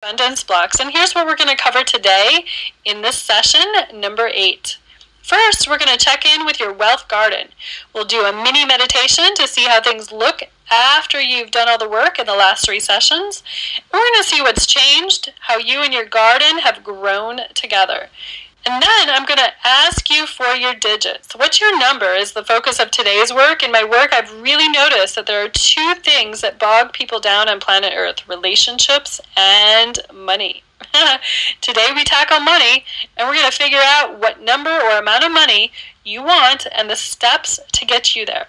abundance blocks. And here's what we're going to cover today in this session, number eight. First, we're going to check in with your wealth garden. We'll do a mini meditation to see how things look after you've done all the work in the last three sessions. We're going to see what's changed, how you and your garden have grown together. And then I'm going to ask you for your digits. What's your number is the focus of today's work. In my work, I've really noticed that there are two things that bog people down on planet Earth relationships and money. Today we tackle money, and we're going to figure out what number or amount of money you want and the steps to get you there.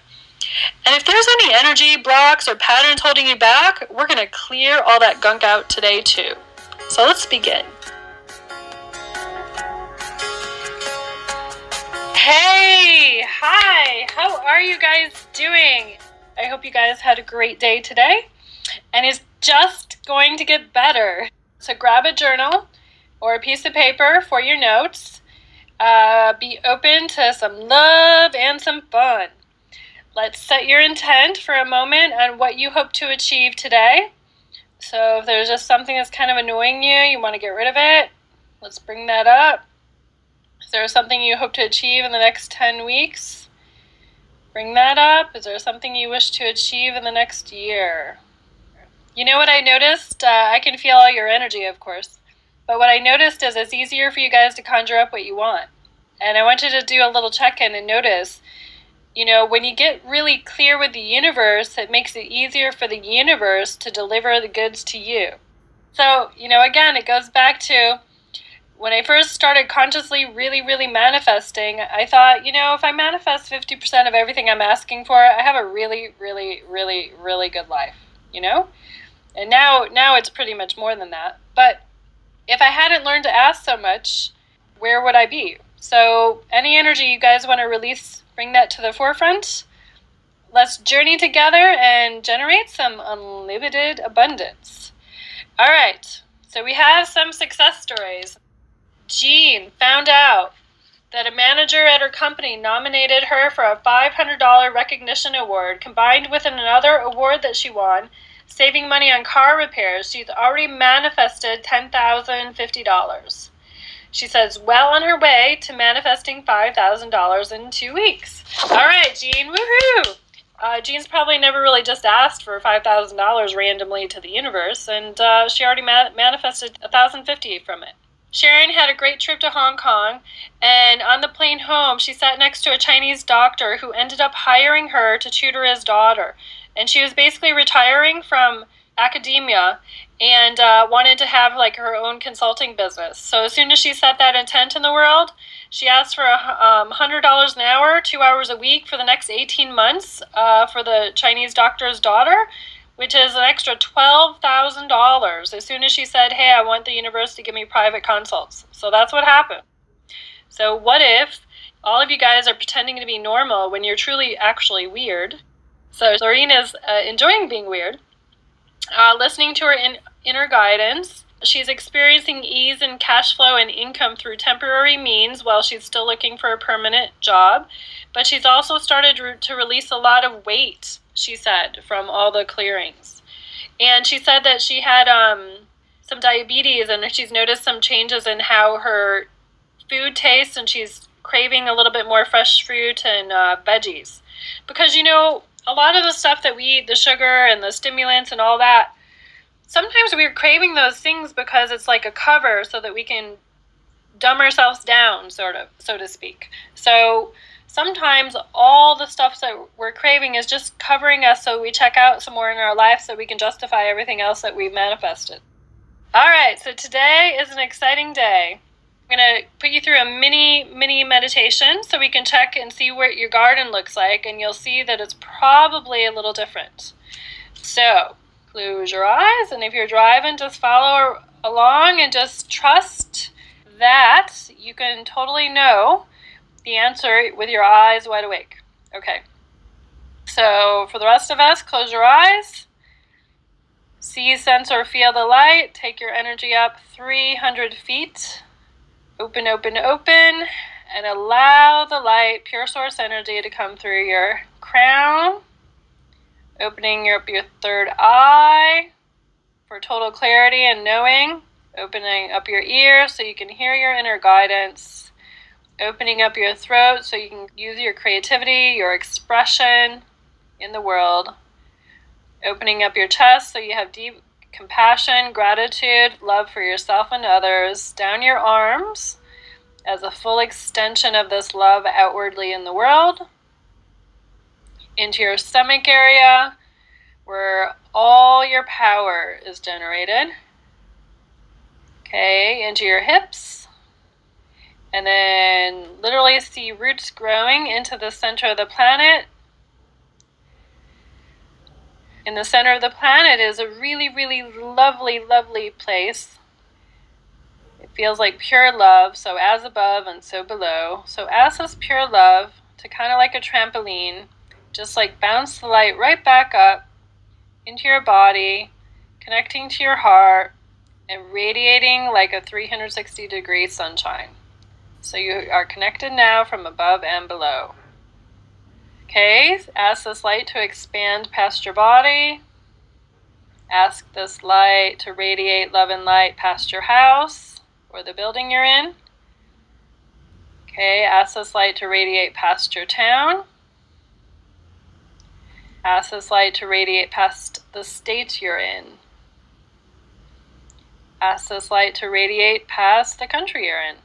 And if there's any energy blocks or patterns holding you back, we're going to clear all that gunk out today too. So let's begin. Hey, hi, how are you guys doing? I hope you guys had a great day today and it's just going to get better. So grab a journal or a piece of paper for your notes. Uh, be open to some love and some fun. Let's set your intent for a moment on what you hope to achieve today. So if there's just something that's kind of annoying you, you want to get rid of it, let's bring that up. Is there something you hope to achieve in the next 10 weeks? Bring that up. Is there something you wish to achieve in the next year? You know what I noticed? Uh, I can feel all your energy, of course. But what I noticed is it's easier for you guys to conjure up what you want. And I want you to do a little check in and notice, you know, when you get really clear with the universe, it makes it easier for the universe to deliver the goods to you. So, you know, again, it goes back to when I first started consciously really, really manifesting, I thought, you know, if I manifest 50% of everything I'm asking for, I have a really, really, really, really good life, you know? And now, now it's pretty much more than that. But if I hadn't learned to ask so much, where would I be? So, any energy you guys want to release, bring that to the forefront. Let's journey together and generate some unlimited abundance. All right, so we have some success stories. Jean found out that a manager at her company nominated her for a $500 recognition award combined with another award that she won, saving money on car repairs. She's already manifested $10,050. She says, well on her way to manifesting $5,000 in two weeks. All right, Jean, woohoo! Uh, Jean's probably never really just asked for $5,000 randomly to the universe, and uh, she already ma- manifested 1050 from it. Sharon had a great trip to Hong Kong, and on the plane home, she sat next to a Chinese doctor who ended up hiring her to tutor his daughter. And she was basically retiring from academia and uh, wanted to have like her own consulting business. So as soon as she set that intent in the world, she asked for um, hundred dollars an hour, two hours a week for the next eighteen months uh, for the Chinese doctor's daughter, which is an extra $12,000 as soon as she said, Hey, I want the universe to give me private consults. So that's what happened. So, what if all of you guys are pretending to be normal when you're truly actually weird? So, Lorene is uh, enjoying being weird, uh, listening to her in, inner guidance. She's experiencing ease in cash flow and income through temporary means while she's still looking for a permanent job. But she's also started to release a lot of weight she said, from all the clearings. And she said that she had um, some diabetes and she's noticed some changes in how her food tastes and she's craving a little bit more fresh fruit and uh, veggies. Because, you know, a lot of the stuff that we eat, the sugar and the stimulants and all that, sometimes we're craving those things because it's like a cover so that we can dumb ourselves down, sort of, so to speak. So, sometimes all the stuff that we're craving is just covering us so we check out some more in our life so we can justify everything else that we've manifested. All right, so today is an exciting day. I'm going to put you through a mini, mini meditation so we can check and see what your garden looks like, and you'll see that it's probably a little different. So, close your eyes, and if you're driving, just follow along and just trust that you can totally know the answer with your eyes wide awake. Okay. So for the rest of us, close your eyes. See, sense, or feel the light. Take your energy up 300 feet. Open, open, open. And allow the light, pure source energy, to come through your crown. Opening up your third eye. for total clarity and knowing. Opening up your ears so you can hear your inner guidance. Opening up your throat so you can use your creativity, your expression in the world. Opening up your chest so you have deep compassion, gratitude, love for yourself and others. Down your arms as a full extension of this love outwardly in the world. Into your stomach area where all your power is generated. Okay, into your hips. And then literally see roots growing into the center of the planet. In the center of the planet is a really, really lovely, lovely place. It feels like pure love, so as above and so below. So, as this pure love to kind of like a trampoline, just like bounce the light right back up into your body, connecting to your heart, and radiating like a 360 degree sunshine. So you are connected now from above and below. Okay, ask this light to expand past your body. Ask this light to radiate love and light past your house or the building you're in. Okay, ask this light to radiate past your town. Ask this light to radiate past the state you're in. Ask this light to radiate past the country you're in.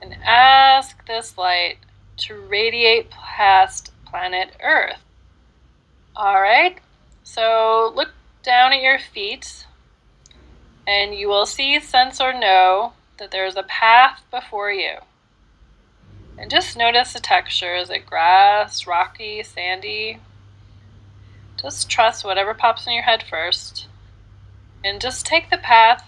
And ask this light to radiate past planet Earth. All right, so look down at your feet and you will see, sense, or know that there is a path before you. And just notice the texture. Is it grass, rocky, sandy? Just trust whatever pops in your head first. And just take the path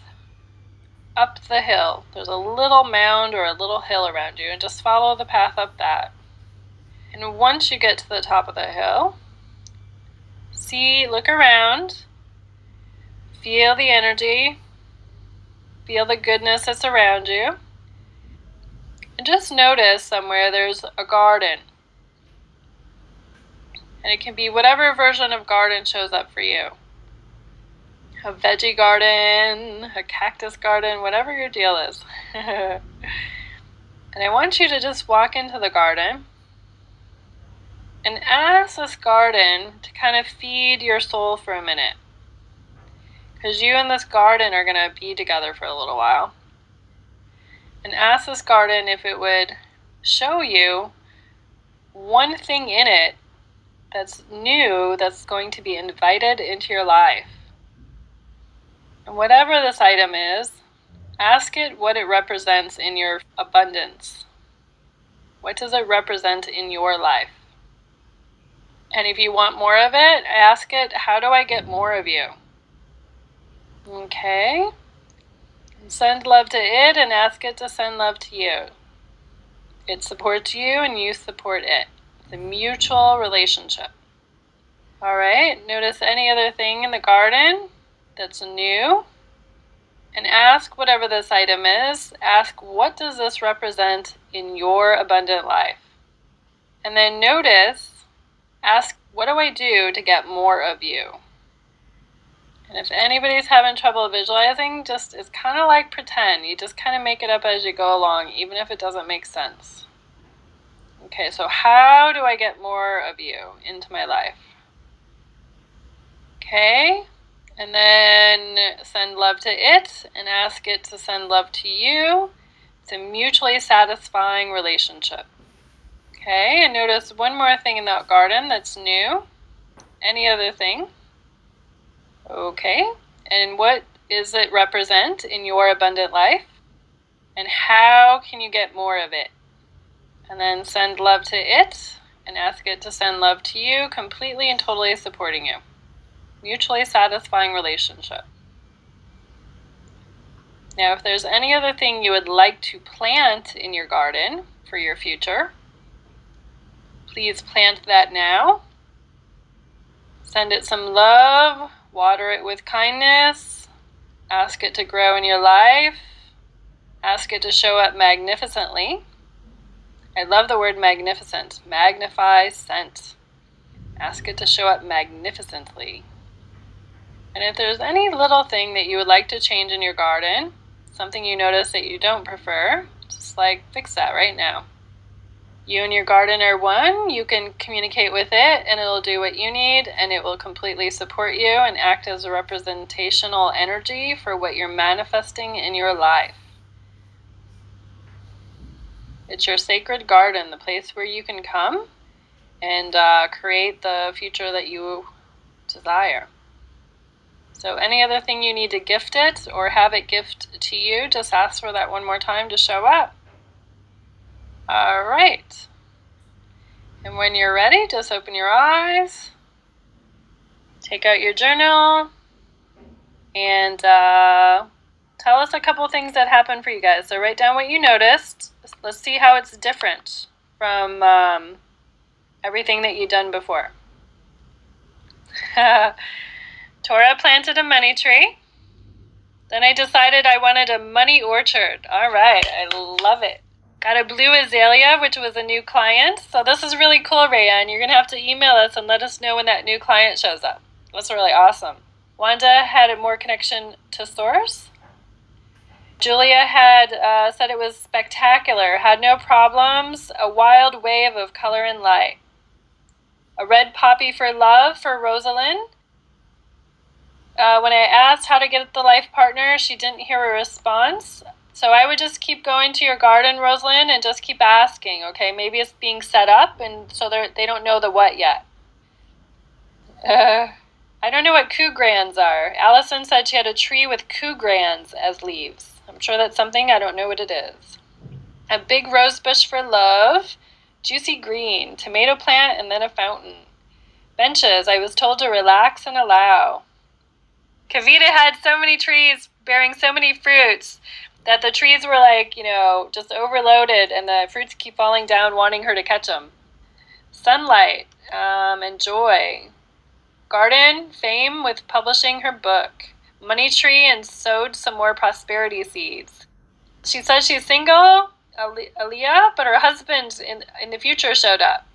up the hill. There's a little mound or a little hill around you, and just follow the path up that. And once you get to the top of the hill, see, look around, feel the energy, feel the goodness that's around you, and just notice somewhere there's a garden and it can be whatever version of garden shows up for you. A veggie garden, a cactus garden, whatever your deal is. and I want you to just walk into the garden and ask this garden to kind of feed your soul for a minute. Because you and this garden are going to be together for a little while. And ask this garden if it would show you one thing in it that's new that's going to be invited into your life. Whatever this item is, ask it what it represents in your abundance. What does it represent in your life? And if you want more of it, ask it, How do I get more of you? Okay. Send love to it and ask it to send love to you. It supports you and you support it It's a mutual relationship. All right, notice any other thing in the garden that's new and ask whatever this item is, ask what does this represent in your abundant life? And then notice, ask what do I do to get more of you? And if anybody's having trouble visualizing, just it's kind of like pretend. You just kind of make it up as you go along, even if it doesn't make sense. Okay, so how do I get more of you into my life? Okay, and then send love to it and ask it to send love to you. It's a mutually satisfying relationship. Okay, and notice one more thing in that garden that's new. Any other thing? Okay, and what does it represent in your abundant life? And how can you get more of it? and then send love to it and ask it to send love to you, completely and totally supporting you. Mutually satisfying relationship. Now, if there's any other thing you would like to plant in your garden for your future, please plant that now. Send it some love, water it with kindness, ask it to grow in your life, ask it to show up magnificently. I love the word magnificent. Magnify scent. Ask it to show up magnificently. And if there's any little thing that you would like to change in your garden, something you notice that you don't prefer, just like fix that right now. You and your garden are one. You can communicate with it, and it'll do what you need, and it will completely support you and act as a representational energy for what you're manifesting in your life. It's your sacred garden, the place where you can come and uh, create the future that you desire. So, any other thing you need to gift it or have it gift to you, just ask for that one more time to show up. All right. And when you're ready, just open your eyes, take out your journal, and uh, tell us a couple things that happened for you guys. So, write down what you noticed. Let's see how it's different from um, everything that you've done before. Tora planted a money tree. Then I decided I wanted a money orchard. All right, I love it. Got a blue azalea, which was a new client. So this is really cool, Rayanne. You're going to have to email us and let us know when that new client shows up. That's really awesome. Wanda had a more connection to source. Julia had uh, said it was spectacular, had no problems, a wild wave of color and light. A red poppy for love for Rosalind. Uh, when I asked how to get the life partner, she didn't hear a response. So I would just keep going to your garden, Rosalind, and just keep asking, okay? Maybe it's being set up, and so they don't know the what yet. Uh, I don't know what cougrans are. Allison said she had a tree with cougrans as leaves. I'm sure that's something, I don't know what it is. A big rose bush for love, juicy green, tomato plant, and then a fountain. Benches, I was told to relax and allow. Kavita had so many trees bearing so many fruits that the trees were like, you know, just overloaded and the fruits keep falling down, wanting her to catch them. Sunlight um, and joy. Garden, fame with publishing her book money tree and sowed some more prosperity seeds. She says she's single, Aaliyah, but her husband in, in the future showed up.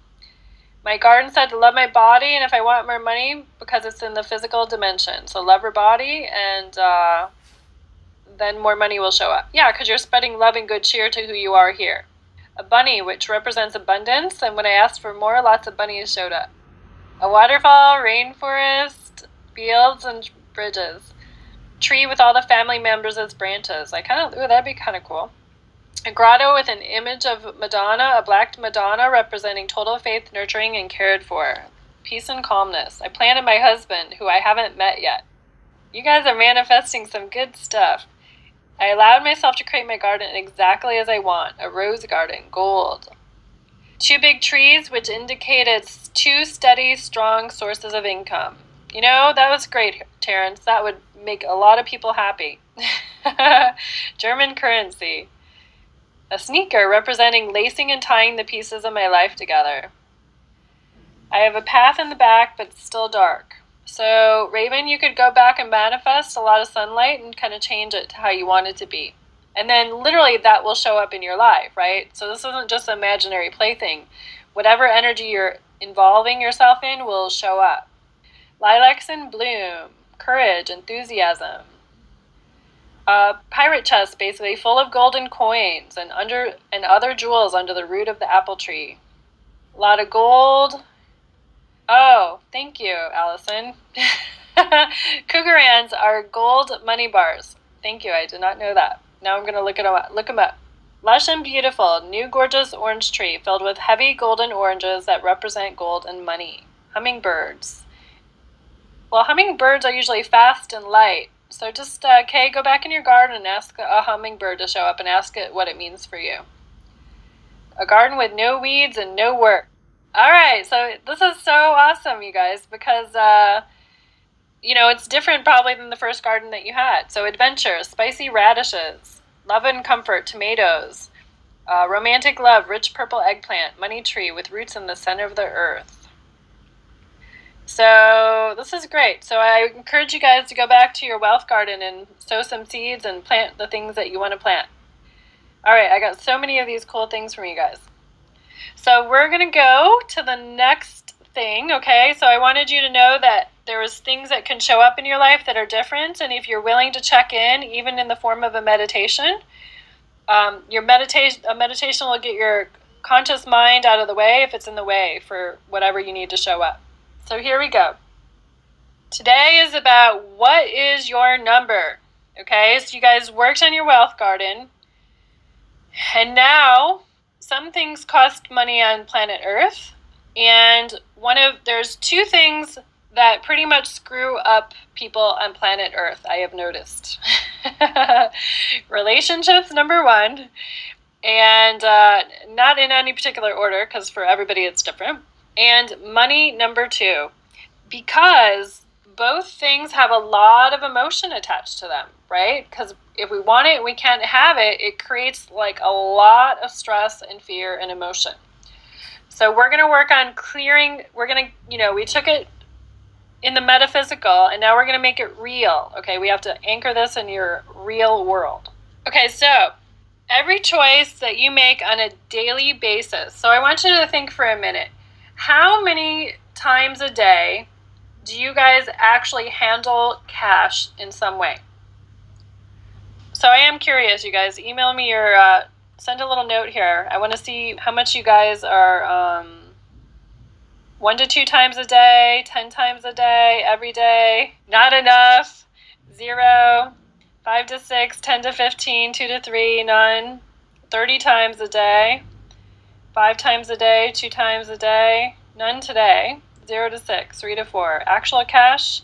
My garden said to love my body, and if I want more money, because it's in the physical dimension. So love your body, and uh, then more money will show up. Yeah, because you're spreading love and good cheer to who you are here. A bunny, which represents abundance, and when I asked for more, lots of bunnies showed up. A waterfall, rainforest, fields, and bridges tree with all the family members as branches. I kind of, ooh, that'd be kind of cool. A grotto with an image of Madonna, a black Madonna representing total faith, nurturing, and cared for. Peace and calmness. I planted my husband, who I haven't met yet. You guys are manifesting some good stuff. I allowed myself to create my garden exactly as I want a rose garden, gold. Two big trees, which indicated two steady, strong sources of income. You know, that was great, Terrence. That would make a lot of people happy. German currency. A sneaker representing lacing and tying the pieces of my life together. I have a path in the back, but it's still dark. So, Raven, you could go back and manifest a lot of sunlight and kind of change it to how you want it to be. And then, literally, that will show up in your life, right? So, this isn't just an imaginary plaything. Whatever energy you're involving yourself in will show up. Lilacs in bloom courage, enthusiasm. A pirate chest, basically, full of golden coins and under and other jewels under the root of the apple tree. A lot of gold. Oh, thank you, Allison. Cougarans are gold money bars. Thank you. I did not know that. Now I'm going to look up. Look them up. Lush and beautiful, new gorgeous orange tree filled with heavy golden oranges that represent gold and money. Hummingbirds. Well, hummingbirds are usually fast and light. So just, uh, Kay, go back in your garden and ask a hummingbird to show up and ask it what it means for you. A garden with no weeds and no work. All right, so this is so awesome, you guys, because, uh, you know, it's different probably than the first garden that you had. So, adventure, spicy radishes, love and comfort, tomatoes, uh, romantic love, rich purple eggplant, money tree with roots in the center of the earth. So this is great. So I encourage you guys to go back to your wealth garden and sow some seeds and plant the things that you want to plant. All right, I got so many of these cool things from you guys. So we're going to go to the next thing, okay? So I wanted you to know that there is things that can show up in your life that are different and if you're willing to check in even in the form of a meditation um, your meditation a meditation will get your conscious mind out of the way if it's in the way for whatever you need to show up so here we go. Today is about what is your number? Okay so you guys worked on your wealth garden. And now some things cost money on planet earth. And one of there's two things that pretty much screw up people on planet Earth, I have noticed. Relationships, number one, and uh, not in any particular order, because for everybody it's different. And money, number two, because both things have a lot of emotion attached to them, right? Because if we want it, we can't have it. It creates like a lot of stress and fear and emotion. So we're going to work on clearing. We're going to, you know, we took it in the metaphysical, and now we're going to make it real. Okay, we have to anchor this in your real world. Okay, so every choice that you make on a daily basis. So I want you to think for a minute. How many times a day do you guys actually handle cash in some way? So I am curious, you guys. Email me or uh, send a little note here. I want to see how much you guys are. Um, one to two times a day, 10 times a day, every day. Not enough. Zero. Five to six, 10 to 15, two to three, none. 30 times a day. Five times a day, two times a day. None today. Zero to six, three to four. Actual cash.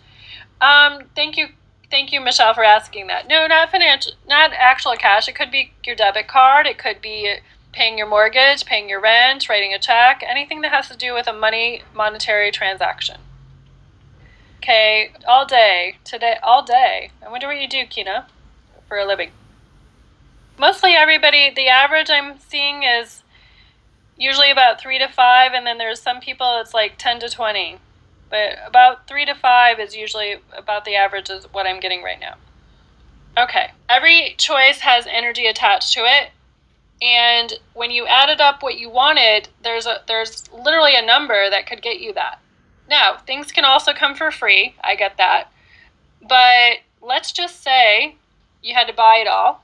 Um, thank you, thank you, Michelle, for asking that. No, not financial, not actual cash. It could be your debit card. It could be paying your mortgage, paying your rent, writing a check, anything that has to do with a money monetary transaction. Okay, all day, today, all day. I wonder what you do, Kina, for a living. Mostly everybody, the average I'm seeing is usually about three to five, and then there's some people it's like 10 to 20. But about three to five is usually about the average is what I'm getting right now. Okay, every choice has energy attached to it. And when you added up what you wanted there's a there's literally a number that could get you that. Now things can also come for free. I get that. But let's just say you had to buy it all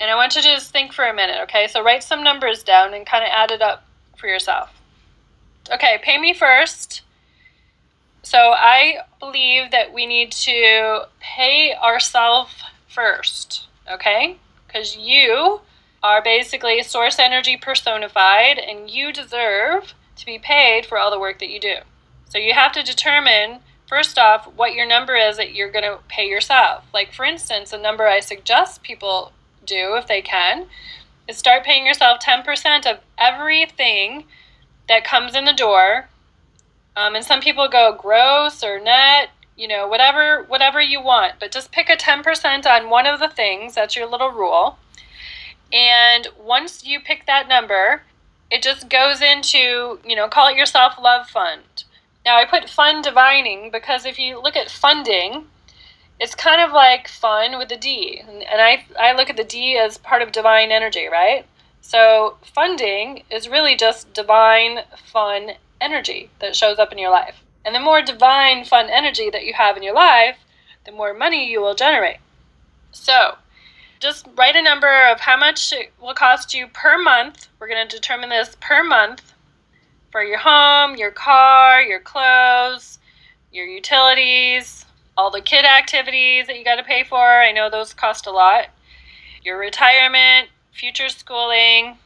and i want you to just think for a minute okay so write some numbers down and kind of add it up for yourself okay pay me first so i believe that we need to pay ourselves first okay because you are basically source energy personified, and you deserve to be paid for all the work that you do. So you have to determine, first off, what your number is that you're going to pay yourself. Like, for instance, a number I suggest people do if they can is start paying yourself 10% of everything that comes in the door. Um, and some people go gross or net, you know, whatever whatever you want, but just pick a 10% on one of the things. That's your little rule. And once you pick that number, it just goes into, you know, call it your self love fund. Now, I put fund divining because if you look at funding, it's kind of like fun with a D. And I, I look at the D as part of divine energy, right? So, funding is really just divine, fun energy that shows up in your life. And the more divine, fun energy that you have in your life, the more money you will generate. So, just write a number of how much it will cost you per month. We're going to determine this per month for your home, your car, your clothes, your utilities, all the kid activities that you got to pay for. I know those cost a lot. Your retirement, future schooling,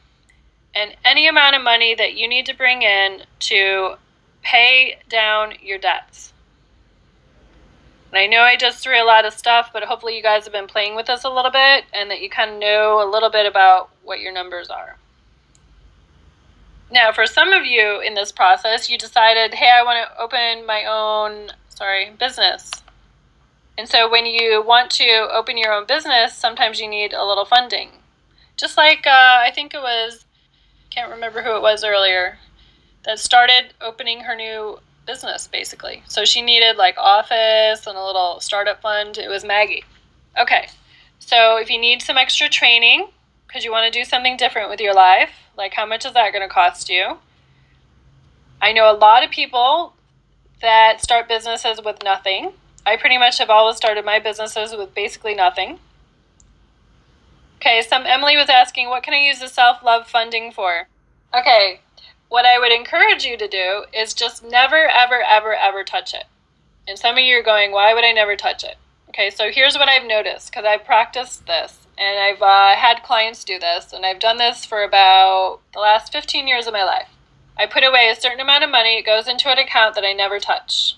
and any amount of money that you need to bring in to pay down your debts. And I know I just threw a lot of stuff, but hopefully you guys have been playing with us a little bit and that you kind of know a little bit about what your numbers are. Now, for some of you in this process, you decided, hey, I want to open my own, sorry, business. And so when you want to open your own business, sometimes you need a little funding. Just like uh, I think it was, can't remember who it was earlier, that started opening her new business basically. So she needed like office and a little startup fund. It was Maggie. Okay. So if you need some extra training because you want to do something different with your life, like how much is that going to cost you? I know a lot of people that start businesses with nothing. I pretty much have always started my businesses with basically nothing. Okay, some Emily was asking, what can I use the self love funding for? Okay, what I would encourage you to do is just never, ever, ever, ever touch it. And some of you are going, why would I never touch it? Okay, so here's what I've noticed because I've practiced this and I've uh, had clients do this, and I've done this for about the last 15 years of my life. I put away a certain amount of money, it goes into an account that I never touch.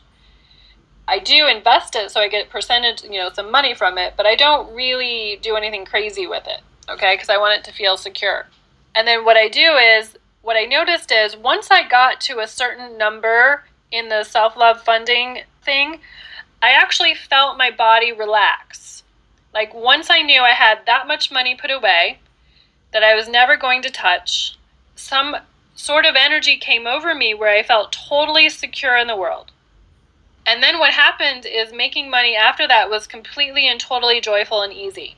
I do invest it so I get percentage, you know, some money from it, but I don't really do anything crazy with it, okay? Because I want it to feel secure. And then what I do is, what I noticed is once I got to a certain number in the self love funding thing, I actually felt my body relax. Like once I knew I had that much money put away that I was never going to touch, some sort of energy came over me where I felt totally secure in the world. And then what happened is making money after that was completely and totally joyful and easy.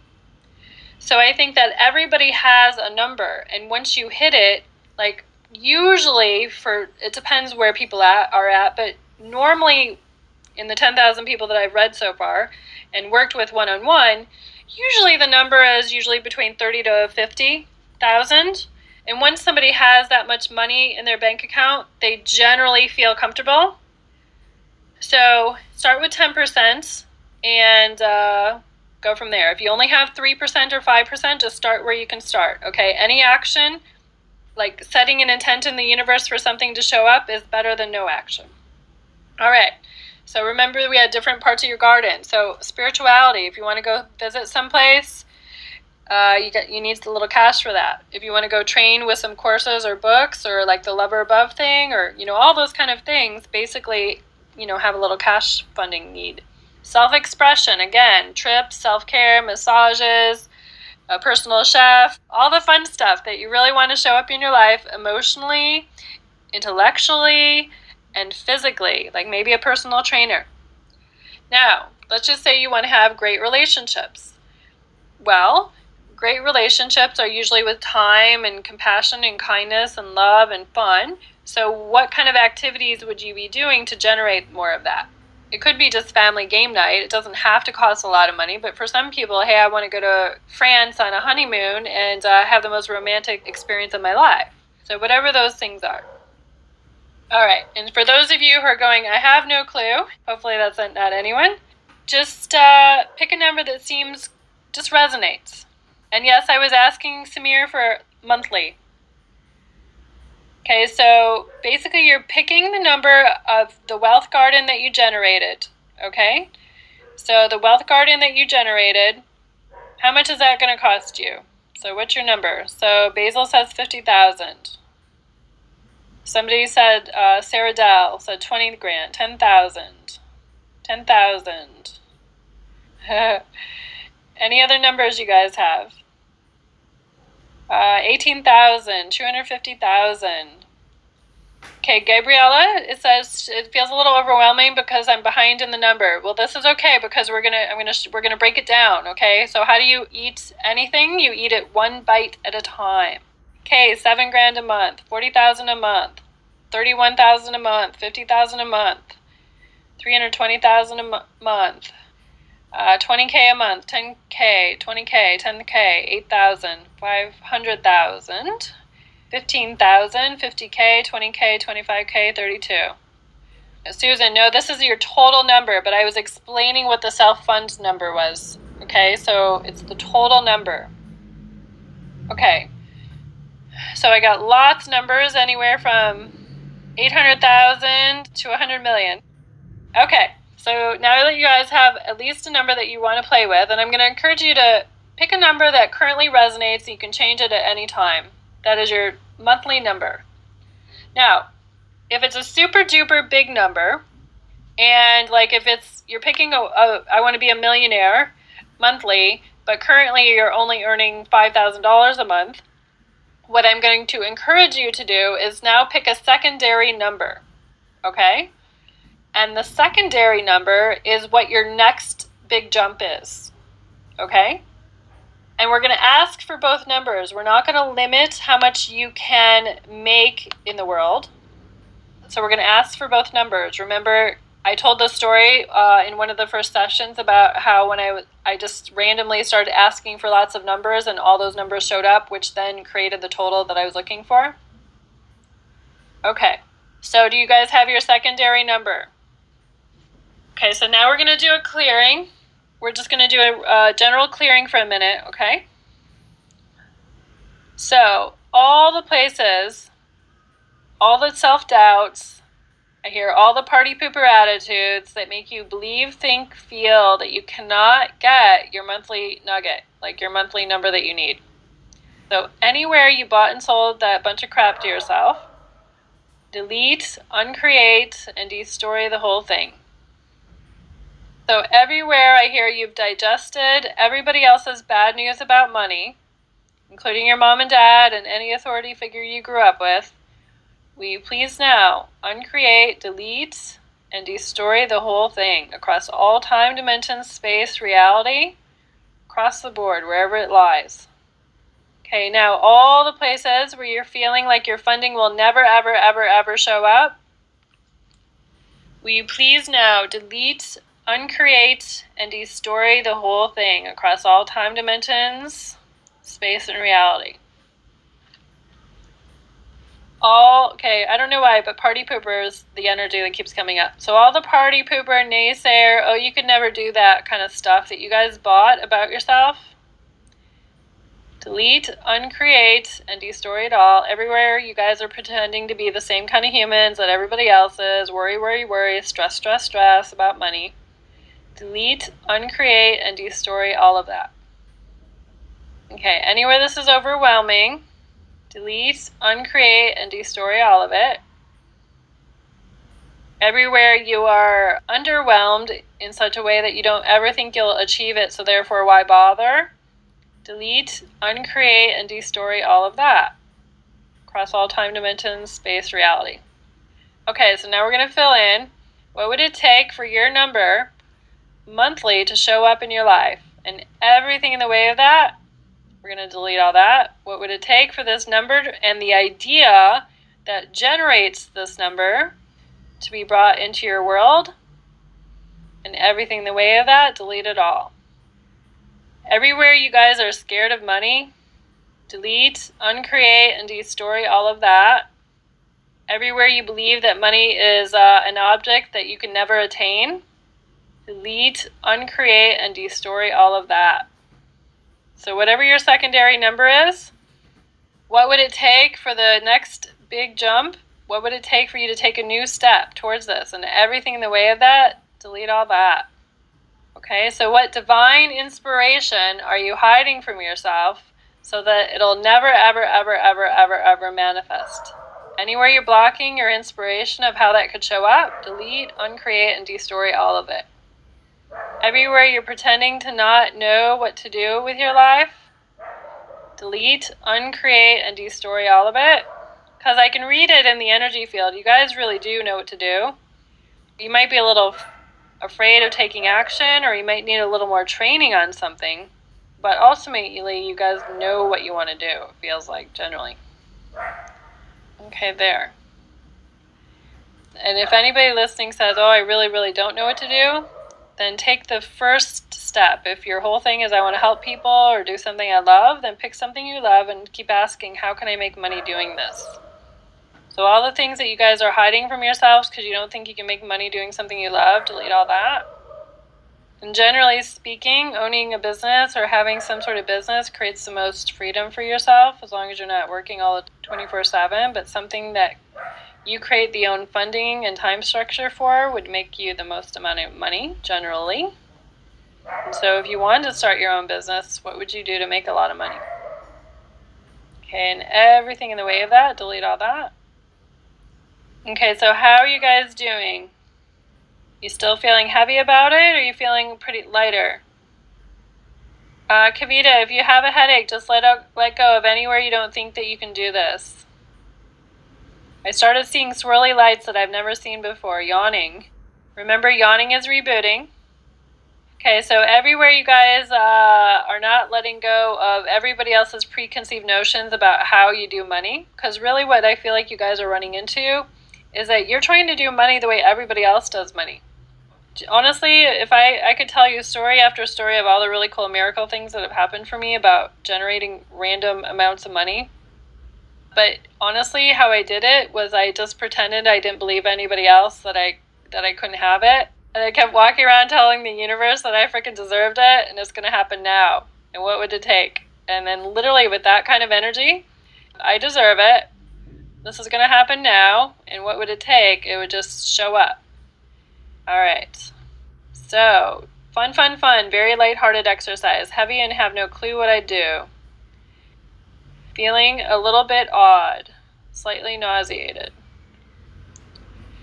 So I think that everybody has a number, and once you hit it, like usually for it depends where people at, are at, but normally in the 10,000 people that I've read so far and worked with one on one, usually the number is usually between 30 to 50,000. And once somebody has that much money in their bank account, they generally feel comfortable. So start with 10% and uh, go from there. If you only have 3% or 5%, just start where you can start. Okay, any action, like setting an intent in the universe for something to show up, is better than no action. All right. So remember, we had different parts of your garden. So spirituality. If you want to go visit someplace, uh, you get you need a little cash for that. If you want to go train with some courses or books or like the Lover Above thing or you know all those kind of things, basically, you know, have a little cash funding need. Self-expression again, trips, self-care, massages, a personal chef, all the fun stuff that you really want to show up in your life emotionally, intellectually, and physically, like maybe a personal trainer. Now, let's just say you want to have great relationships. Well, great relationships are usually with time and compassion and kindness and love and fun. So, what kind of activities would you be doing to generate more of that? It could be just family game night. It doesn't have to cost a lot of money, but for some people, hey, I want to go to France on a honeymoon and uh, have the most romantic experience of my life. So, whatever those things are. All right, and for those of you who are going, I have no clue, hopefully that's not anyone, just uh, pick a number that seems, just resonates. And yes, I was asking Samir for monthly. Okay, so basically you're picking the number of the wealth garden that you generated, okay? So the wealth garden that you generated, how much is that going to cost you? So what's your number? So Basil says 50,000. Somebody said, uh, Sarah Dell said 20 grand, 10,000. 10,000. Any other numbers you guys have? Uh, 18,000, 250,000. Okay, Gabriella, it says it feels a little overwhelming because I'm behind in the number. Well, this is okay because we're gonna I'm gonna we're gonna break it down. Okay, so how do you eat anything? You eat it one bite at a time. Okay, seven grand a month, forty thousand a month, thirty-one thousand a month, fifty thousand a month, three hundred twenty thousand a m- month, uh, twenty k a month, ten k, twenty k, ten k, eight thousand, five hundred thousand, fifteen thousand, fifty k, twenty k, twenty-five k, thirty-two. Susan, no, this is your total number, but I was explaining what the self fund number was. Okay, so it's the total number. Okay, so I got lots numbers anywhere from 800,000 to 100 million. Okay, so now that you guys have at least a number that you want to play with, and I'm going to encourage you to pick a number that currently resonates. and You can change it at any time. That is your monthly number. Now, if it's a super duper big number, and like if it's you're picking a, a I want to be a millionaire monthly, but currently you're only earning five thousand dollars a month, what I'm going to encourage you to do is now pick a secondary number. Okay? And the secondary number is what your next big jump is. Okay? And we're going to ask for both numbers. We're not going to limit how much you can make in the world. So we're going to ask for both numbers. Remember, I told the story uh, in one of the first sessions about how when I, I just randomly started asking for lots of numbers and all those numbers showed up, which then created the total that I was looking for. Okay, so do you guys have your secondary number? Okay, so now we're going to do a clearing. We're just going to do a, a general clearing for a minute, okay? So, all the places, all the self doubts, I hear all the party pooper attitudes that make you believe, think, feel that you cannot get your monthly nugget, like your monthly number that you need. So, anywhere you bought and sold that bunch of crap to yourself, delete, uncreate, and destroy the whole thing. So, everywhere I hear you've digested everybody else's bad news about money, including your mom and dad and any authority figure you grew up with, will you please now uncreate, delete, and destroy the whole thing across all time, dimensions, space, reality, across the board, wherever it lies? Okay, now all the places where you're feeling like your funding will never, ever, ever, ever show up, will you please now delete, uncreate, and destroy the whole thing across all time dimensions, space, and reality? All, okay, I don't know why, but party pooper is the energy that keeps coming up. So all the party pooper, naysayer, oh, you could never do that kind of stuff that you guys bought about yourself delete, uncreate, and destroy it all. Everywhere you guys are pretending to be the same kind of humans that everybody else is. Worry, worry, worry, stress, stress, stress about money. Delete, uncreate, and destroy all of that. Okay, anywhere this is overwhelming, delete, uncreate, and destroy all of it. Everywhere you are underwhelmed in such a way that you don't ever think you'll achieve it, so therefore, why bother? delete, uncreate, and destroy all of that across all time dimensions, space, reality. Okay, so now we're going to fill in what would it take for your number monthly to show up in your life? And everything in the way of that, we're going to delete all that. What would it take for this number and the idea that generates this number to be brought into your world? And everything in the way of that, delete it all. Everywhere you guys are scared of money, delete, uncreate, and destroy all of that. Everywhere you believe that money is uh, an object that you can never attain, delete, uncreate, and destory all of that. So, whatever your secondary number is, what would it take for the next big jump? What would it take for you to take a new step towards this? And everything in the way of that, delete all that. Okay, so what divine inspiration are you hiding from yourself so that it'll never, ever, ever, ever, ever, ever manifest? Anywhere you're blocking your inspiration of how that could show up, delete, uncreate, and destory all of it. Everywhere you're pretending to not know what to do with your life, delete, uncreate, and destroy all of it. Because I can read it in the energy field. You guys really do know what to do. You might be a little afraid of taking action or you might need a little more training on something. But ultimately, you guys know what you want to do, it feels like generally. Okay, there. And if anybody listening says, oh, I really, really don't know what to do, then take the first step. If your whole thing is, I want to help people or do something I love, then pick something you love and keep asking, how can I make money doing this? So all the things that you guys are hiding from yourselves because you don't think you can make money doing something you love, delete all that. And generally speaking, owning a business or having some sort of business creates the most freedom for yourself as long as you're not working all 24 7. But something that you create the own funding and time structure for would make you the most amount of money generally. So if you wanted to start your own business, what would you do to make a lot of money? Okay, and everything in the way of that, delete all that. Okay, so how are you guys doing? You still feeling heavy about it, or are you feeling pretty lighter? Uh, Kavita, if you have a headache, just let out, let go of anywhere you don't think that you can do this. I started seeing swirly lights that I've never seen before. Yawning. Remember, yawning is rebooting. Okay, so everywhere you guys uh, are not letting go of everybody else's preconceived notions about how you do money, because really what I feel like you guys are running into is that you're trying to do money the way everybody else does money. Honestly, if I, I could tell you story after story of all the really cool miracle things that have happened for me about generating random amounts of money. But honestly, how I did it was I just pretended I didn't believe anybody else that I that I couldn't have it. And I kept walking around telling the universe that I freaking deserved it and it's gonna happen now. And what would it take? And then literally with that kind of energy, I deserve it this is to happen now, and what would it take? It would just show up. All right. So, fun, fun, fun, very lighthearted exercise. Heavy and have no clue what I do. Feeling a little bit odd, slightly nauseated.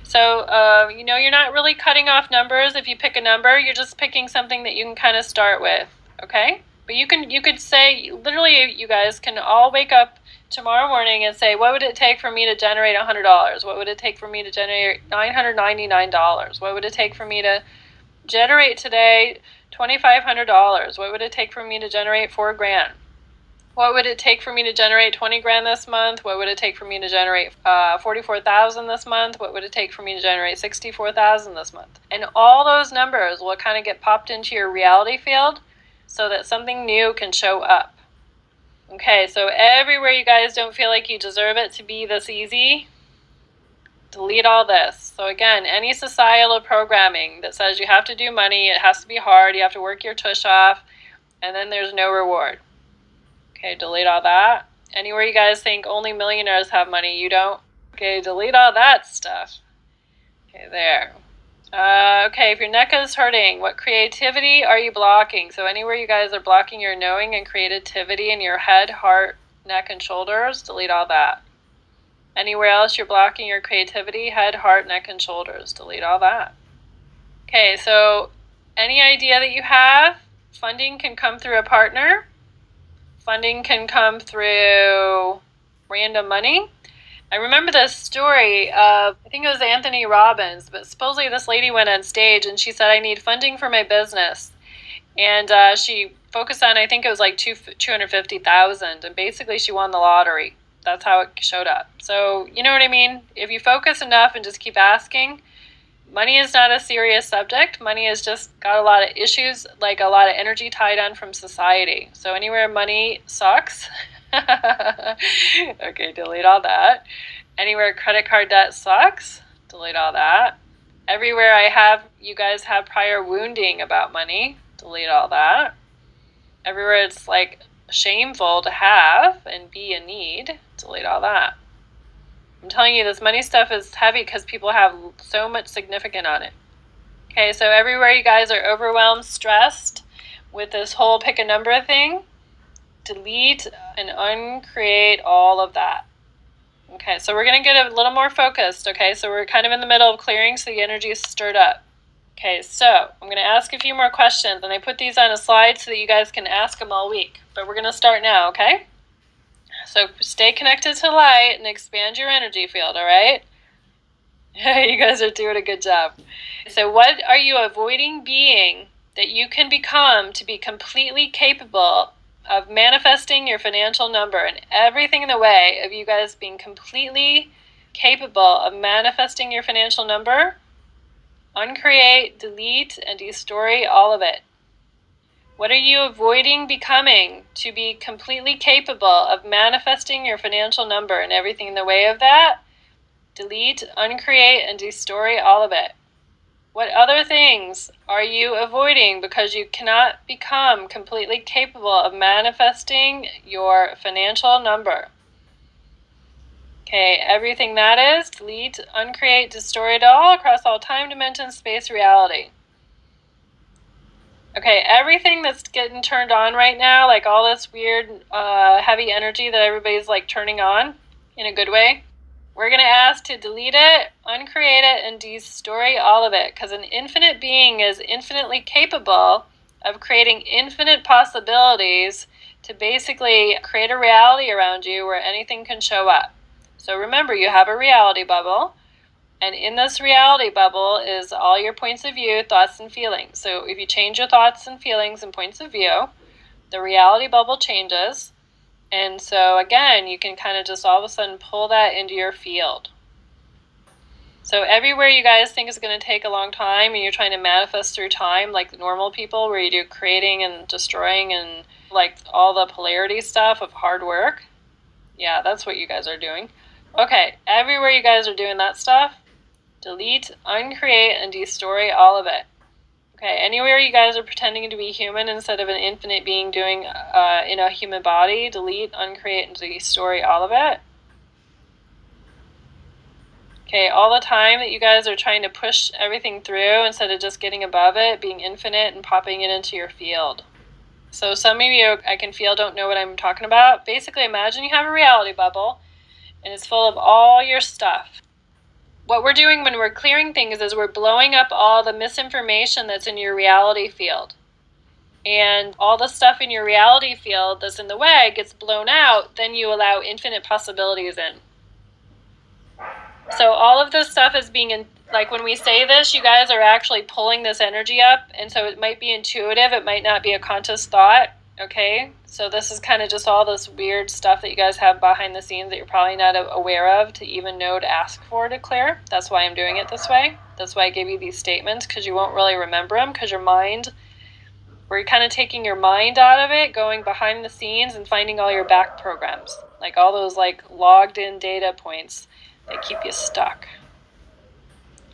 So, uh, you know, you're not really cutting off numbers. If you pick a number, you're just picking something that you can kind of start with, okay? But you can, you could say, literally, you guys can all wake up tomorrow morning and say, what would it take for me to generate $100? What would it take for me to generate $999? What would it take for me to generate today $2,500? What would it take for me to generate four grand? What would it take for me to generate 20 grand this month? What would it take for me to generate uh, 44,000 this month? What would it take for me to generate 64,000 this month? And all those numbers will kind of get popped into your reality field so that something new can show up. Okay, so everywhere you guys don't feel like you deserve it to be this easy, delete all this. So again, any societal programming that says you have to do money, it has to be hard, you have to work your tush off, and then there's no reward. Okay, delete all that. Anywhere you guys think only millionaires have money, you don't. Okay, delete all that stuff. Okay, there. Uh, okay, if your neck is hurting, what creativity are you blocking? So anywhere you guys are blocking your knowing and creativity in your head, heart, neck, and shoulders, delete all that. Anywhere else you're blocking your creativity, head, heart, neck, and shoulders, delete all that. Okay, so any idea that you have, funding can come through a partner. Funding can come through random money. I remember this story of, I think it was Anthony Robbins, but supposedly this lady went on stage and she said, I need funding for my business. And uh, she focused on, I think it was like two, 250,000. And basically she won the lottery. That's how it showed up. So, you know what I mean? If you focus enough and just keep asking, money is not a serious subject. Money has just got a lot of issues, like a lot of energy tied on from society. So anywhere money sucks, okay, delete all that. Anywhere credit card debt sucks, delete all that. Everywhere I have, you guys have prior wounding about money, delete all that. Everywhere it's like shameful to have and be a need, delete all that. I'm telling you, this money stuff is heavy because people have so much significant on it. Okay, so everywhere you guys are overwhelmed, stressed with this whole pick a number thing, delete and uncreate all of that. Okay, so we're going to get a little more focused, okay? So we're kind of in the middle of clearing so the energy is stirred up. Okay, so I'm going to ask a few more questions, and I put these on a slide so that you guys can ask them all week. But we're going to start now, okay? So stay connected to light and expand your energy field, all right? you guys are doing a good job. So, what are you avoiding being that you can become to be completely capable of manifesting your financial number and everything in the way of you guys being completely capable of manifesting your financial number, uncreate, delete, and destroy all of it. What are you avoiding becoming to be completely capable of manifesting your financial number and everything in the way of that? Delete, uncreate, and destroy all of it. What other things are you avoiding because you cannot become completely capable of manifesting your financial number? Okay, everything that is, delete, uncreate, destroy it all across all time, dimension, space, reality. Okay, everything that's getting turned on right now, like all this weird, uh, heavy energy that everybody's like turning on in a good way, we're going to ask to delete it, uncreate it, and destroy all of it because an infinite being is infinitely capable of creating infinite possibilities to basically create a reality around you where anything can show up. So remember, you have a reality bubble, and in this reality bubble is all your points of view, thoughts, and feelings. So if you change your thoughts and feelings and points of view, the reality bubble changes and so again, you can kind of just all of a sudden pull that into your field. So everywhere you guys think is going to take a long time and you're trying to manifest through time like normal people where you do creating and destroying and like all the polarity stuff of hard work. Yeah, that's what you guys are doing. Okay, everywhere you guys are doing that stuff, delete, uncreate, and destroy all of it. Okay, anywhere you guys are pretending to be human instead of an infinite being doing uh, in a human body, delete, uncreate, and destroy all of it. Okay, all the time that you guys are trying to push everything through instead of just getting above it, being infinite and popping it into your field. So, some of you I can feel don't know what I'm talking about. Basically, imagine you have a reality bubble and it's full of all your stuff. What we're doing when we're clearing things is we're blowing up all the misinformation that's in your reality field. And all the stuff in your reality field that's in the way gets blown out, then you allow infinite possibilities in. So all of this stuff is being in, like when we say this, you guys are actually pulling this energy up, and so it might be intuitive. It might not be a conscious thought. Okay, so this is kind of just all this weird stuff that you guys have behind the scenes that you're probably not aware of to even know to ask for to clear. That's why I'm doing it this way. That's why I gave you these statements because you won't really remember them because your mind, we're kind of taking your mind out of it, going behind the scenes and finding all your back programs, like all those like logged in data points that keep you stuck.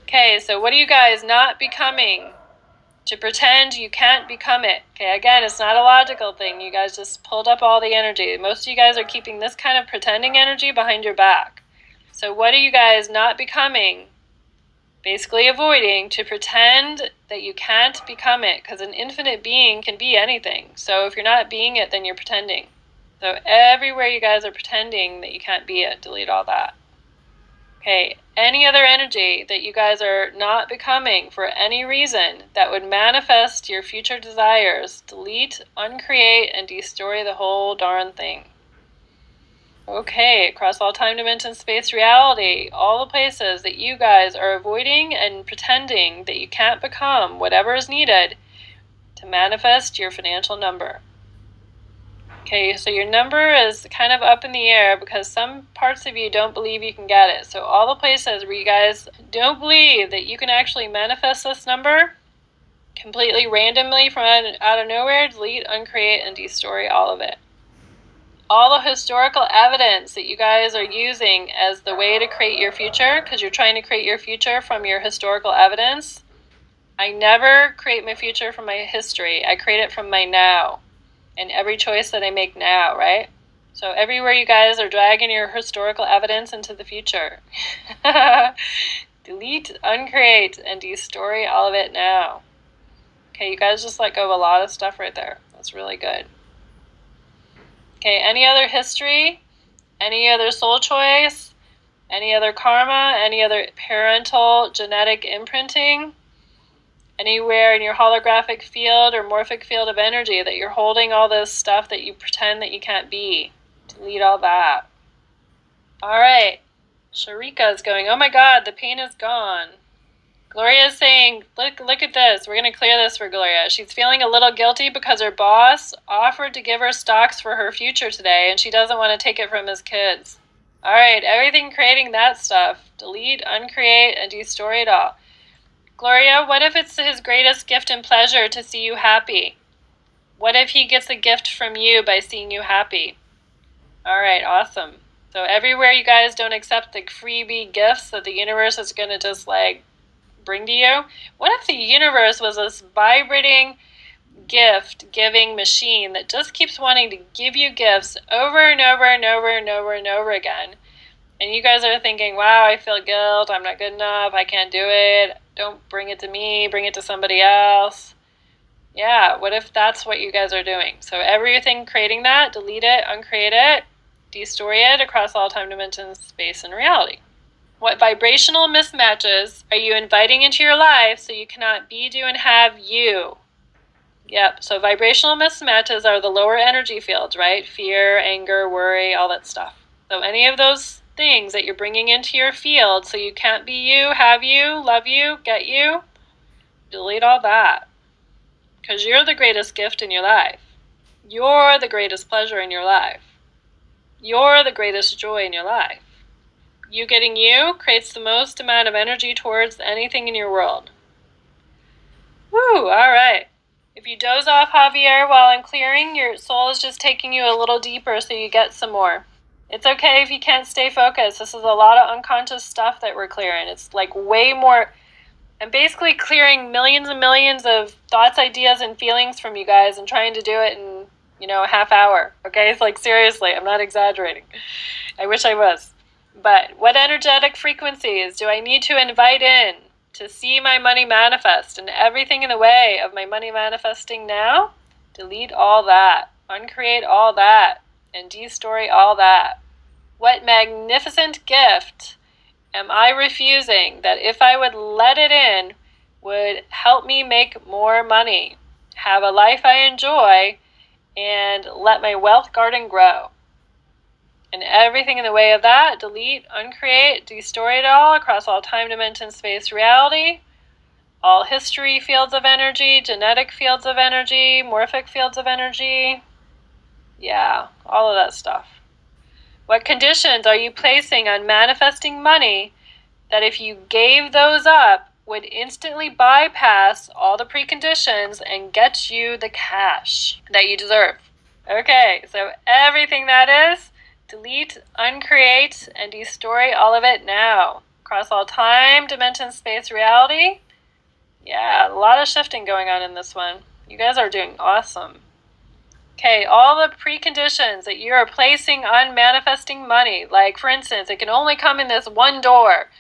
Okay, so what are you guys not becoming? To pretend you can't become it. Okay, again, it's not a logical thing. You guys just pulled up all the energy. Most of you guys are keeping this kind of pretending energy behind your back. So, what are you guys not becoming? Basically, avoiding to pretend that you can't become it because an infinite being can be anything. So, if you're not being it, then you're pretending. So, everywhere you guys are pretending that you can't be it, delete all that. Okay, any other energy that you guys are not becoming for any reason that would manifest your future desires, delete, uncreate, and destroy the whole darn thing. Okay, across all time, dimension, space, reality, all the places that you guys are avoiding and pretending that you can't become whatever is needed to manifest your financial number. Okay, so your number is kind of up in the air because some parts of you don't believe you can get it. So, all the places where you guys don't believe that you can actually manifest this number completely randomly from out of nowhere, delete, uncreate, and destroy all of it. All the historical evidence that you guys are using as the way to create your future, because you're trying to create your future from your historical evidence. I never create my future from my history, I create it from my now in every choice that I make now, right? So everywhere you guys are dragging your historical evidence into the future. Delete, uncreate, and destory all of it now. Okay, you guys just let go of a lot of stuff right there. That's really good. Okay, any other history? Any other soul choice? Any other karma? Any other parental genetic imprinting? Anywhere in your holographic field or morphic field of energy that you're holding all this stuff that you pretend that you can't be. Delete all that. All right. Sharika is going, oh my God, the pain is gone. Gloria is saying, look, look at this. We're going to clear this for Gloria. She's feeling a little guilty because her boss offered to give her stocks for her future today, and she doesn't want to take it from his kids. All right, everything creating that stuff. Delete, uncreate, and destroy it all. Gloria, what if it's his greatest gift and pleasure to see you happy? What if he gets a gift from you by seeing you happy? All right, awesome. So everywhere you guys don't accept the freebie gifts that the universe is going to just like bring to you, what if the universe was this vibrating gift giving machine that just keeps wanting to give you gifts over and over and over and over and over again? And you guys are thinking, wow, I feel guilt. I'm not good enough. I can't do it. Don't bring it to me, bring it to somebody else. Yeah, what if that's what you guys are doing? So everything creating that, delete it, uncreate it, destory it across all time dimensions, space, and reality. What vibrational mismatches are you inviting into your life so you cannot be, do, and have you? Yep, so vibrational mismatches are the lower energy fields, right? Fear, anger, worry, all that stuff. So any of those things that you're bringing into your field so you can't be you, have you, love you, get you, delete all that. Because you're the greatest gift in your life. You're the greatest pleasure in your life. You're the greatest joy in your life. You getting you creates the most amount of energy towards anything in your world. Woo, all right. If you doze off, Javier, while I'm clearing, your soul is just taking you a little deeper so you get some more. It's okay if you can't stay focused. This is a lot of unconscious stuff that we're clearing. It's like way more. I'm basically clearing millions and millions of thoughts, ideas, and feelings from you guys and trying to do it in, you know, a half hour. Okay? It's like, seriously, I'm not exaggerating. I wish I was. But what energetic frequencies do I need to invite in to see my money manifest and everything in the way of my money manifesting now? Delete all that, uncreate all that, and destory all that. What magnificent gift am I refusing that if I would let it in would help me make more money, have a life I enjoy, and let my wealth garden grow? And everything in the way of that, delete, uncreate, destroy it all across all time, dimension, space, reality, all history fields of energy, genetic fields of energy, morphic fields of energy. Yeah, all of that stuff. What conditions are you placing on manifesting money that if you gave those up would instantly bypass all the preconditions and get you the cash that you deserve? Okay, so everything that is, delete, uncreate, and destroy all of it now. Across all time, dimension, space, reality. Yeah, a lot of shifting going on in this one. You guys are doing awesome. Okay, all the preconditions that you are placing on manifesting money, like for instance, it can only come in this one door,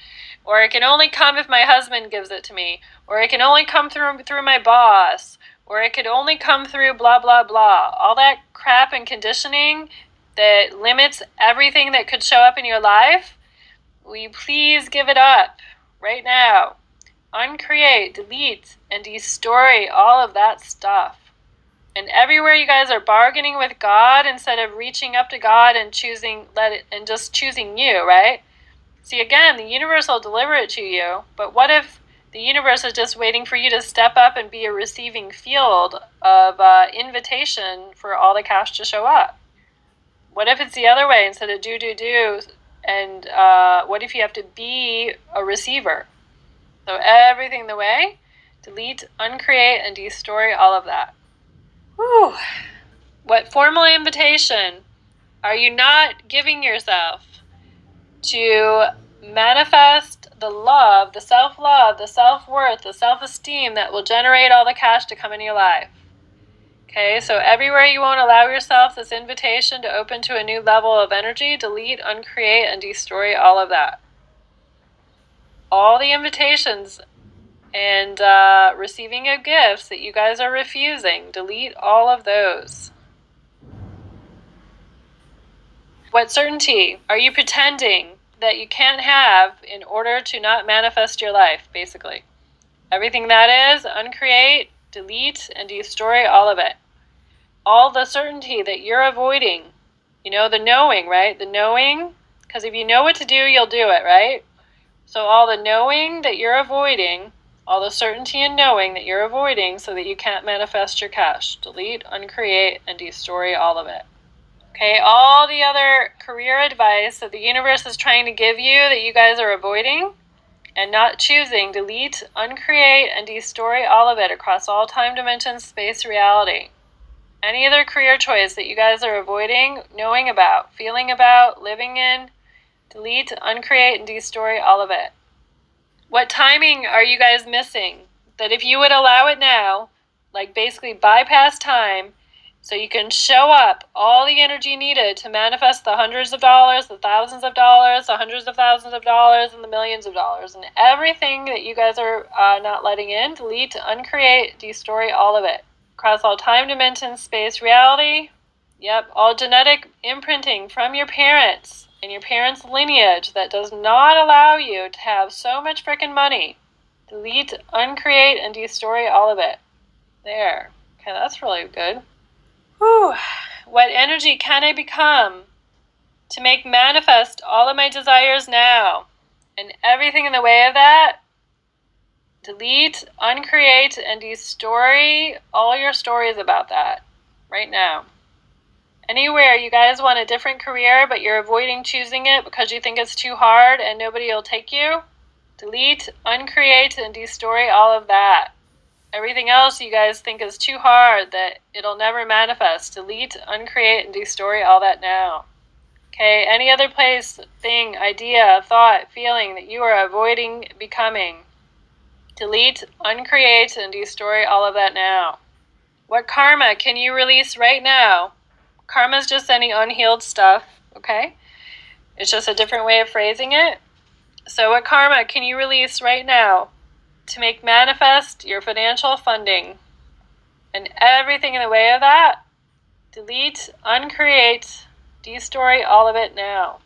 or it can only come if my husband gives it to me, or it can only come through through my boss, or it could only come through blah blah blah. All that crap and conditioning that limits everything that could show up in your life, will you please give it up right now? Uncreate, delete, and destroy all of that stuff. And everywhere you guys are bargaining with God instead of reaching up to God and choosing let it and just choosing you, right? See again, the universe will deliver it to you, but what if the universe is just waiting for you to step up and be a receiving field of uh, invitation for all the cash to show up? What if it's the other way instead of do do do, and uh, what if you have to be a receiver? So everything the way, delete, uncreate, and destroy all of that. Whew. What formal invitation are you not giving yourself to manifest the love, the self love, the self worth, the self esteem that will generate all the cash to come in your life? Okay, so everywhere you won't allow yourself this invitation to open to a new level of energy, delete, uncreate, and destroy all of that. All the invitations and uh, receiving of gifts that you guys are refusing. Delete all of those. What certainty are you pretending that you can't have in order to not manifest your life, basically? Everything that is, uncreate, delete, and destroy all of it. All the certainty that you're avoiding. You know, the knowing, right? The knowing, because if you know what to do, you'll do it, right? So, all the knowing that you're avoiding all the certainty and knowing that you're avoiding so that you can't manifest your cash. Delete, uncreate, and destroy all of it. Okay, all the other career advice that the universe is trying to give you that you guys are avoiding and not choosing, delete, uncreate, and destroy all of it across all time dimensions, space, reality. Any other career choice that you guys are avoiding, knowing about, feeling about, living in, delete, uncreate, and destroy all of it. What timing are you guys missing? That if you would allow it now, like basically bypass time, so you can show up all the energy needed to manifest the hundreds of dollars, the thousands of dollars, the hundreds of thousands of dollars, and the millions of dollars, and everything that you guys are uh, not letting in, delete, uncreate, destroy all of it. Across all time dimensions, space, reality. Yep, all genetic imprinting from your parents in your parents' lineage that does not allow you to have so much freaking money. Delete, uncreate, and destroy all of it. There. Okay, that's really good. Whew. What energy can I become to make manifest all of my desires now? And everything in the way of that, delete, uncreate, and destroy all your stories about that right now. Anywhere you guys want a different career, but you're avoiding choosing it because you think it's too hard and nobody will take you, delete, uncreate, and destroy all of that. Everything else you guys think is too hard that it'll never manifest, delete, uncreate, and destroy all that now. Okay, any other place, thing, idea, thought, feeling that you are avoiding becoming, delete, uncreate, and destroy all of that now. What karma can you release right now? Karma is just any unhealed stuff, okay? It's just a different way of phrasing it. So, what karma can you release right now to make manifest your financial funding? And everything in the way of that, delete, uncreate, destroy all of it now.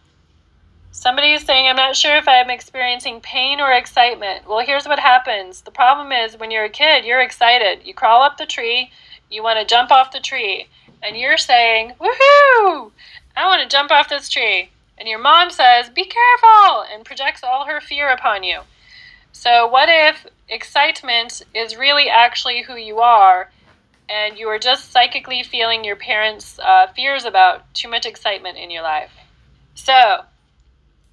Somebody is saying, I'm not sure if I'm experiencing pain or excitement. Well, here's what happens. The problem is when you're a kid, you're excited. You crawl up the tree, you want to jump off the tree, and you're saying, Woohoo! I want to jump off this tree. And your mom says, Be careful! and projects all her fear upon you. So, what if excitement is really actually who you are, and you are just psychically feeling your parents' uh, fears about too much excitement in your life? So,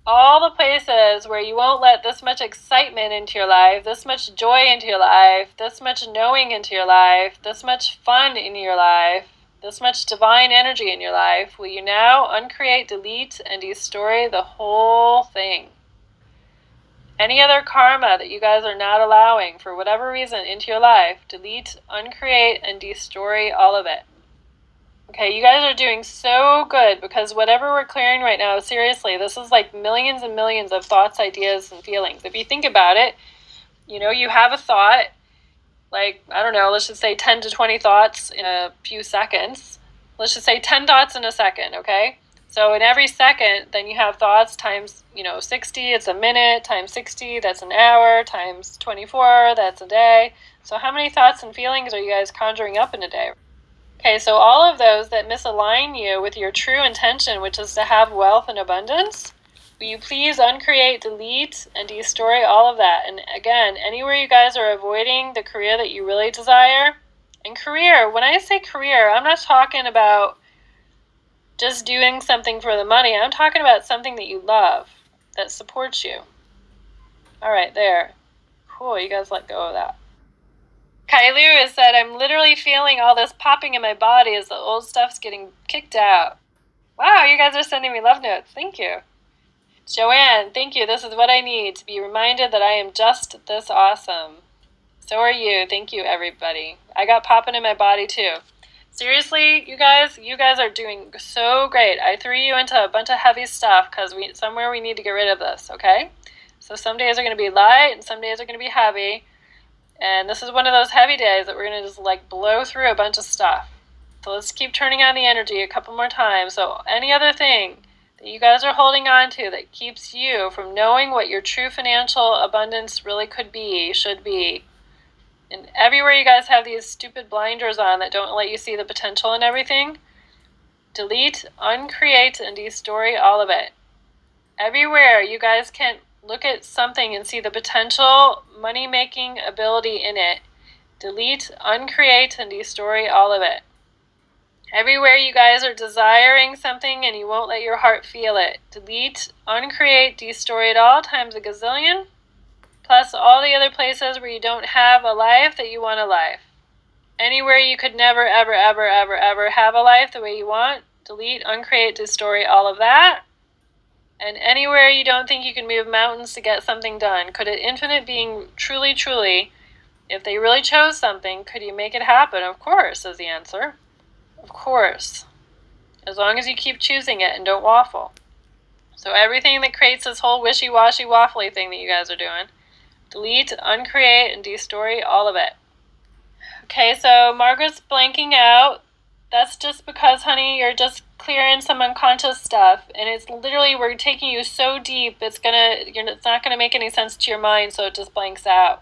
all the places where you won't let this much excitement into your life, this much joy into your life, this much knowing into your life, this much fun in your life, this much divine energy in your life, will you now uncreate, delete, and destroy the whole thing? Any other karma that you guys are not allowing for whatever reason into your life, delete, uncreate, and destroy all of it. Okay, you guys are doing so good because whatever we're clearing right now, seriously, this is like millions and millions of thoughts, ideas, and feelings. If you think about it, you know, you have a thought, like, I don't know, let's just say 10 to 20 thoughts in a few seconds. Let's just say 10 thoughts in a second, okay? So in every second, then you have thoughts times, you know, 60, it's a minute, times 60, that's an hour, times 24, that's a day. So how many thoughts and feelings are you guys conjuring up in a day? Okay, so all of those that misalign you with your true intention, which is to have wealth and abundance, will you please uncreate, delete, and destroy all of that? And again, anywhere you guys are avoiding the career that you really desire, and career, when I say career, I'm not talking about just doing something for the money. I'm talking about something that you love, that supports you. All right, there. Cool, you guys let go of that. Kailu has said, I'm literally feeling all this popping in my body as the old stuff's getting kicked out. Wow, you guys are sending me love notes. Thank you. Joanne, thank you. This is what I need to be reminded that I am just this awesome. So are you. Thank you, everybody. I got popping in my body too. Seriously, you guys, you guys are doing so great. I threw you into a bunch of heavy stuff because we somewhere we need to get rid of this. Okay, so some days are going to be light and some days are going to be heavy. And this is one of those heavy days that we're going to just like blow through a bunch of stuff. So let's keep turning on the energy a couple more times. So, any other thing that you guys are holding on to that keeps you from knowing what your true financial abundance really could be, should be. And everywhere you guys have these stupid blinders on that don't let you see the potential in everything, delete, uncreate, and destroy all of it. Everywhere you guys can look at something and see the potential money making ability in it. Delete, uncreate, and destroy all of it. Everywhere you guys are desiring something and you won't let your heart feel it, delete, uncreate, destroy it all times a gazillion, plus all the other places where you don't have a life that you want a life. Anywhere you could never, ever, ever, ever, ever have a life the way you want, delete, uncreate, destroy all of that. And anywhere you don't think you can move mountains to get something done, could an infinite being truly, truly, if they really chose something, could you make it happen? Of course, is the answer. Of course. As long as you keep choosing it and don't waffle. So everything that creates this whole wishy-washy waffly thing that you guys are doing, delete, uncreate, and destory all of it. Okay, so Margaret's blanking out. That's just because, honey, you're just clearing some unconscious stuff and it's literally we're taking you so deep it's gonna it's not gonna make any sense to your mind so it just blanks out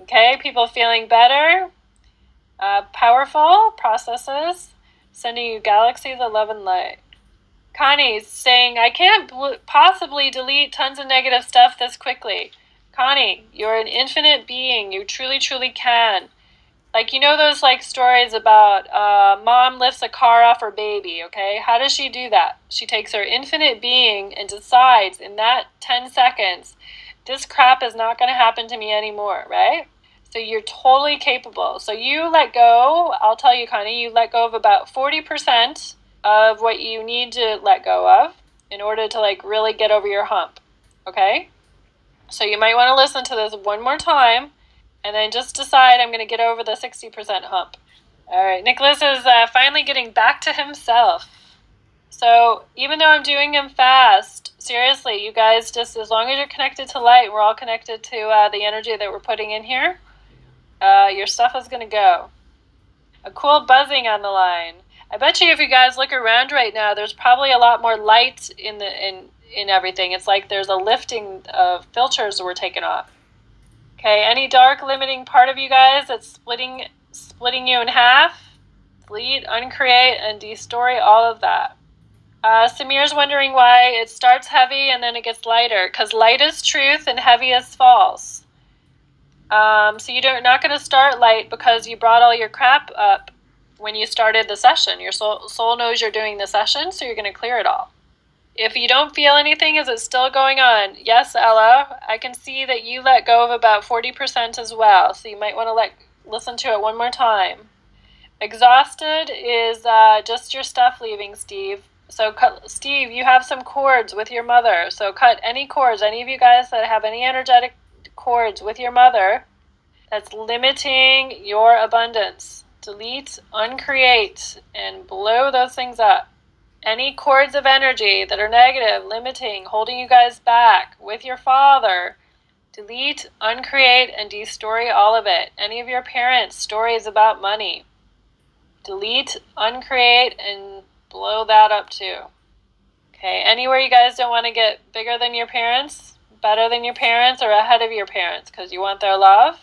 okay people feeling better uh, powerful processes sending you galaxies of love and light connie's saying i can't bl- possibly delete tons of negative stuff this quickly connie you're an infinite being you truly truly can Like you know those like stories about uh, mom lifts a car off her baby. Okay, how does she do that? She takes her infinite being and decides in that ten seconds, this crap is not going to happen to me anymore. Right? So you're totally capable. So you let go. I'll tell you, Connie, you let go of about forty percent of what you need to let go of in order to like really get over your hump. Okay? So you might want to listen to this one more time and then just decide I'm going to get over the 60% hump. All right, Nicholas is uh, finally getting back to himself. So even though I'm doing him fast, seriously, you guys, just as long as you're connected to light, we're all connected to uh, the energy that we're putting in here, uh, your stuff is going to go. A cool buzzing on the line. I bet you if you guys look around right now, there's probably a lot more light in the in in everything. It's like there's a lifting of filters that were taken off. Okay, any dark limiting part of you guys that's splitting splitting you in half, delete, uncreate, and destory all of that. Uh, Samir's wondering why it starts heavy and then it gets lighter, because light is truth and heavy is false. Um, so you're not going to start light because you brought all your crap up when you started the session. Your soul, soul knows you're doing the session, so you're going to clear it all. If you don't feel anything, is it still going on? Yes, Ella. I can see that you let go of about 40% as well, so you might want to let listen to it one more time. Exhausted is uh, just your stuff leaving, Steve. So, cut, Steve, you have some cords with your mother. So, cut any cords. Any of you guys that have any energetic cords with your mother that's limiting your abundance. Delete, uncreate, and blow those things up any cords of energy that are negative, limiting, holding you guys back with your father, delete, uncreate, and destory all of it. Any of your parents' stories about money, delete, uncreate, and blow that up too. Okay, anywhere you guys don't want to get bigger than your parents, better than your parents, or ahead of your parents because you want their love,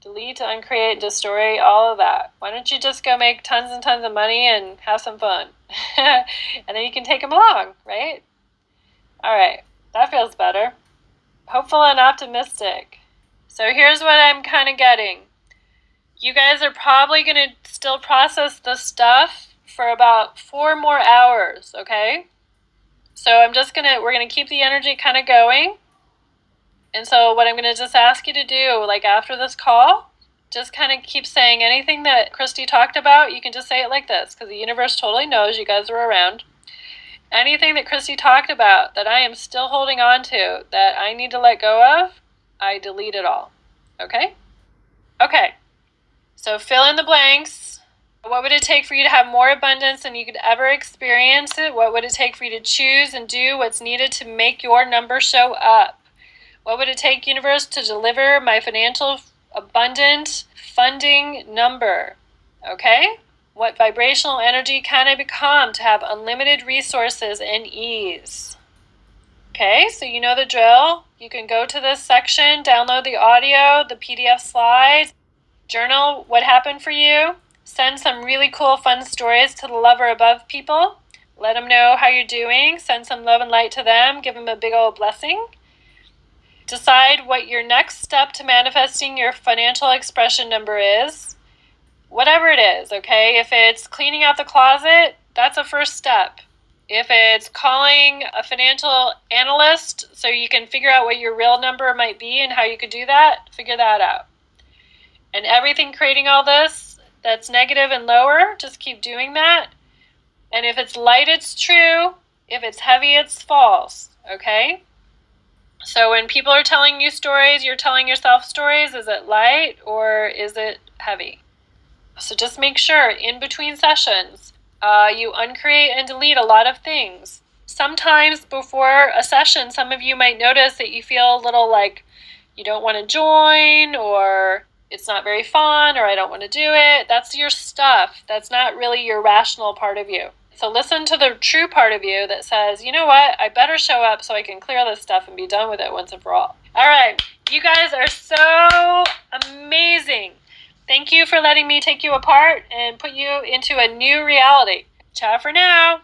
delete, uncreate, destroy all of that. Why don't you just go make tons and tons of money and have some fun? and then you can take them along, right? All right, that feels better. Hopeful and optimistic. So here's what I'm kind of getting. You guys are probably going to still process the stuff for about four more hours, okay? So I'm just going to, we're going to keep the energy kind of going. And so, what I'm going to just ask you to do, like after this call, just kind of keep saying anything that Christy talked about. You can just say it like this because the universe totally knows you guys are around. Anything that Christy talked about that I am still holding on to that I need to let go of, I delete it all. Okay? Okay. So fill in the blanks. What would it take for you to have more abundance than you could ever experience it? What would it take for you to choose and do what's needed to make your number show up? What would it take, universe, to deliver my financial abundant funding number? Okay? What vibrational energy can I become to have unlimited resources and ease? Okay, so you know the drill. You can go to this section, download the audio, the PDF slides, journal what happened for you, send some really cool, fun stories to the lover above people. Let them know how you're doing, send some love and light to them, give them a big old blessing. Decide what your next step to manifesting your financial expression number is. Whatever it is, okay? If it's cleaning out the closet, that's a first step. If it's calling a financial analyst so you can figure out what your real number might be and how you could do that, figure that out. And everything creating all this that's negative and lower, just keep doing that. And if it's light, it's true. If it's heavy, it's false. Okay? So when people are telling you stories, you're telling yourself stories. Is it light or is it heavy? So just make sure in between sessions, uh, you uncreate and delete a lot of things. Sometimes before a session, some of you might notice that you feel a little like you don't want to join or it's not very fun or I don't want to do it. That's your stuff. That's not really your rational part of you. So listen to the true part of you that says, you know what, I better show up so I can clear this stuff and be done with it once and for all. All right, you guys are so amazing. Thank you for letting me take you apart and put you into a new reality. Ciao for now.